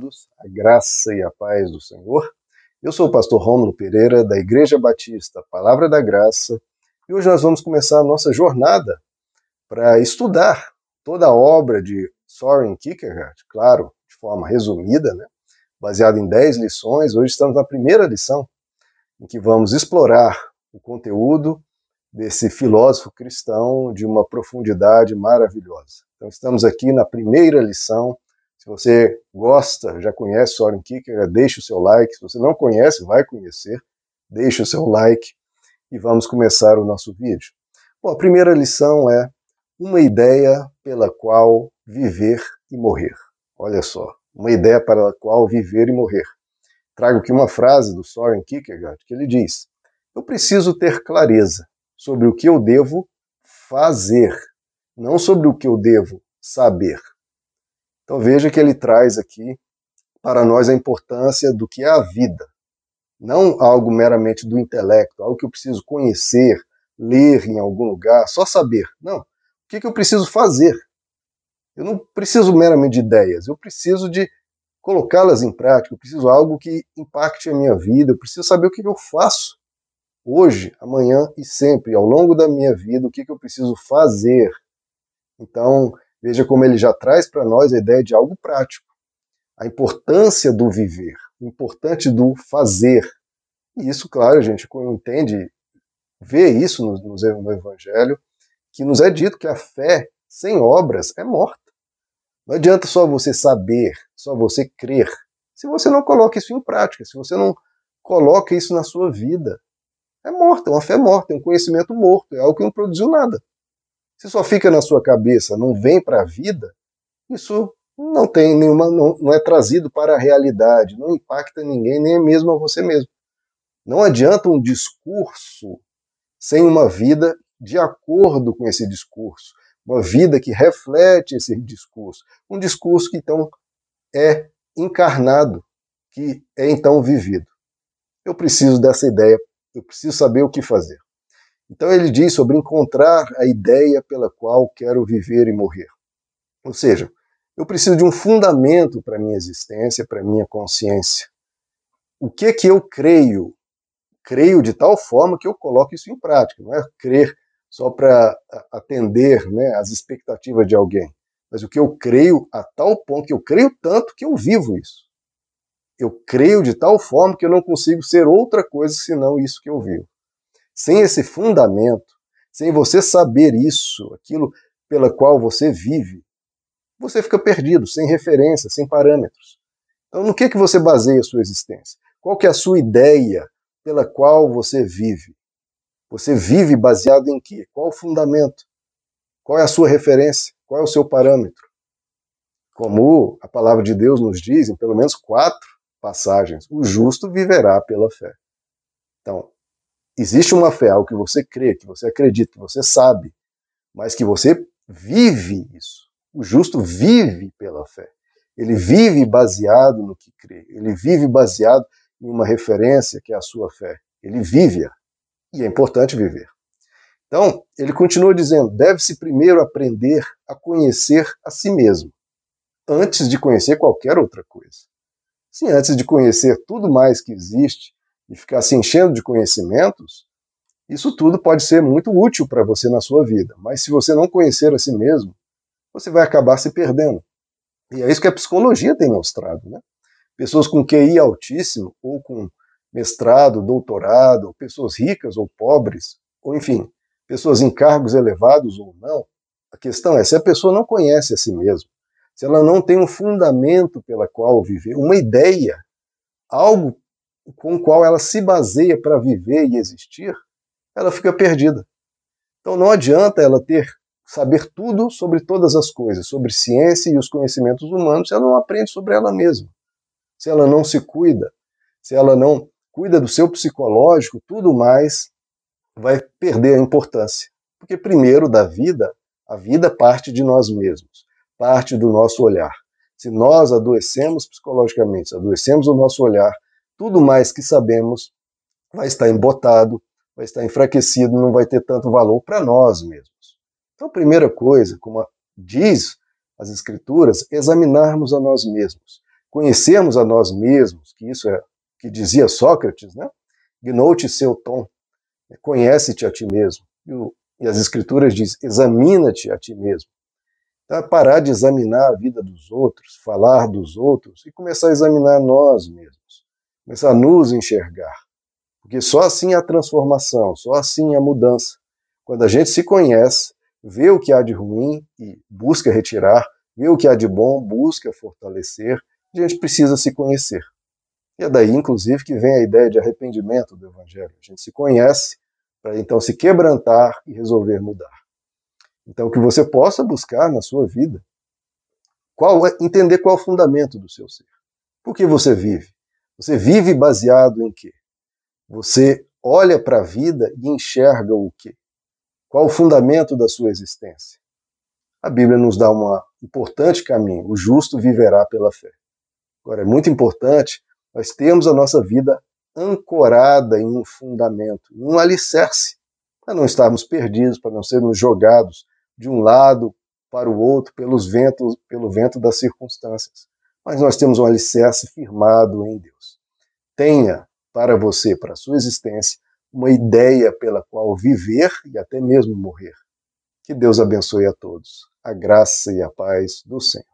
amados, a graça e a paz do Senhor. Eu sou o pastor Rômulo Pereira, da Igreja Batista Palavra da Graça, e hoje nós vamos começar a nossa jornada para estudar toda a obra de Soren Kierkegaard, claro, de forma resumida, né? baseada em 10 lições. Hoje estamos na primeira lição, em que vamos explorar o conteúdo desse filósofo cristão de uma profundidade maravilhosa. Então estamos aqui na primeira lição. Se você gosta, já conhece Soren Kierkegaard, deixe o seu like. Se você não conhece, vai conhecer. Deixe o seu like e vamos começar o nosso vídeo. Bom, a primeira lição é uma ideia pela qual viver e morrer. Olha só, uma ideia para a qual viver e morrer. Trago aqui uma frase do Soren Kierkegaard que ele diz: Eu preciso ter clareza sobre o que eu devo fazer, não sobre o que eu devo saber. Então veja que ele traz aqui para nós a importância do que é a vida. Não algo meramente do intelecto, algo que eu preciso conhecer, ler em algum lugar, só saber. Não. O que, que eu preciso fazer? Eu não preciso meramente de ideias, eu preciso de colocá-las em prática, eu preciso de algo que impacte a minha vida, eu preciso saber o que, que eu faço hoje, amanhã e sempre, ao longo da minha vida, o que, que eu preciso fazer. Então, veja como ele já traz para nós a ideia de algo prático. A importância do viver, o importante do fazer. E isso, claro, a gente entende, vê isso no, no Evangelho, que nos é dito que a fé sem obras é morta. Não adianta só você saber, só você crer, se você não coloca isso em prática, se você não coloca isso na sua vida é morta, é uma fé morta, é um conhecimento morto, é algo que não produziu nada. Se só fica na sua cabeça, não vem para a vida, isso não tem nenhuma, não, não é trazido para a realidade, não impacta ninguém, nem mesmo a você mesmo. Não adianta um discurso sem uma vida de acordo com esse discurso, uma vida que reflete esse discurso, um discurso que então é encarnado, que é então vivido. Eu preciso dessa ideia eu preciso saber o que fazer. Então ele diz sobre encontrar a ideia pela qual quero viver e morrer. Ou seja, eu preciso de um fundamento para minha existência, para minha consciência. O que que eu creio? Creio de tal forma que eu coloco isso em prática. Não é crer só para atender né, as expectativas de alguém, mas o que eu creio a tal ponto que eu creio tanto que eu vivo isso eu creio de tal forma que eu não consigo ser outra coisa senão isso que eu vivo. Sem esse fundamento, sem você saber isso, aquilo pela qual você vive, você fica perdido, sem referência, sem parâmetros. Então, no que que você baseia a sua existência? Qual que é a sua ideia pela qual você vive? Você vive baseado em quê? Qual o fundamento? Qual é a sua referência? Qual é o seu parâmetro? Como a palavra de Deus nos diz, em pelo menos quatro passagens, o justo viverá pela fé. Então, existe uma fé, algo que você crê, que você acredita, que você sabe, mas que você vive isso. O justo vive pela fé. Ele vive baseado no que crê. Ele vive baseado em uma referência que é a sua fé. Ele vive-a. E é importante viver. Então, ele continua dizendo: deve-se primeiro aprender a conhecer a si mesmo, antes de conhecer qualquer outra coisa. Sim, antes de conhecer tudo mais que existe e ficar se enchendo de conhecimentos, isso tudo pode ser muito útil para você na sua vida. Mas se você não conhecer a si mesmo, você vai acabar se perdendo. E é isso que a psicologia tem mostrado. Né? Pessoas com QI altíssimo, ou com mestrado, doutorado, pessoas ricas ou pobres, ou enfim, pessoas em cargos elevados ou não, a questão é se a pessoa não conhece a si mesma, se ela não tem um fundamento pela qual viver, uma ideia, algo com o qual ela se baseia para viver e existir, ela fica perdida. Então não adianta ela ter saber tudo sobre todas as coisas, sobre ciência e os conhecimentos humanos, se ela não aprende sobre ela mesma. Se ela não se cuida, se ela não cuida do seu psicológico, tudo mais vai perder a importância. Porque primeiro da vida, a vida parte de nós mesmos parte do nosso olhar. Se nós adoecemos psicologicamente, se adoecemos o nosso olhar, tudo mais que sabemos vai estar embotado, vai estar enfraquecido, não vai ter tanto valor para nós mesmos. Então, a primeira coisa, como diz as Escrituras, examinarmos a nós mesmos, conhecermos a nós mesmos, que isso é que dizia Sócrates, né? Gnote seu tom, conhece-te a ti mesmo. E, o, e as escrituras dizem, examina-te a ti mesmo. É parar de examinar a vida dos outros, falar dos outros e começar a examinar nós mesmos, começar a nos enxergar. Porque só assim há transformação, só assim há mudança. Quando a gente se conhece, vê o que há de ruim e busca retirar, vê o que há de bom, busca fortalecer, a gente precisa se conhecer. E é daí, inclusive, que vem a ideia de arrependimento do Evangelho. A gente se conhece para então se quebrantar e resolver mudar. Então, que você possa buscar na sua vida qual é, entender qual é o fundamento do seu ser. Por que você vive? Você vive baseado em quê? Você olha para a vida e enxerga o quê? Qual o fundamento da sua existência? A Bíblia nos dá um importante caminho: o justo viverá pela fé. Agora, é muito importante nós termos a nossa vida ancorada em um fundamento, em um alicerce, para não estarmos perdidos, para não sermos jogados de um lado para o outro pelos ventos, pelo vento das circunstâncias. Mas nós temos um alicerce firmado em Deus. Tenha para você, para a sua existência, uma ideia pela qual viver e até mesmo morrer. Que Deus abençoe a todos. A graça e a paz do Senhor.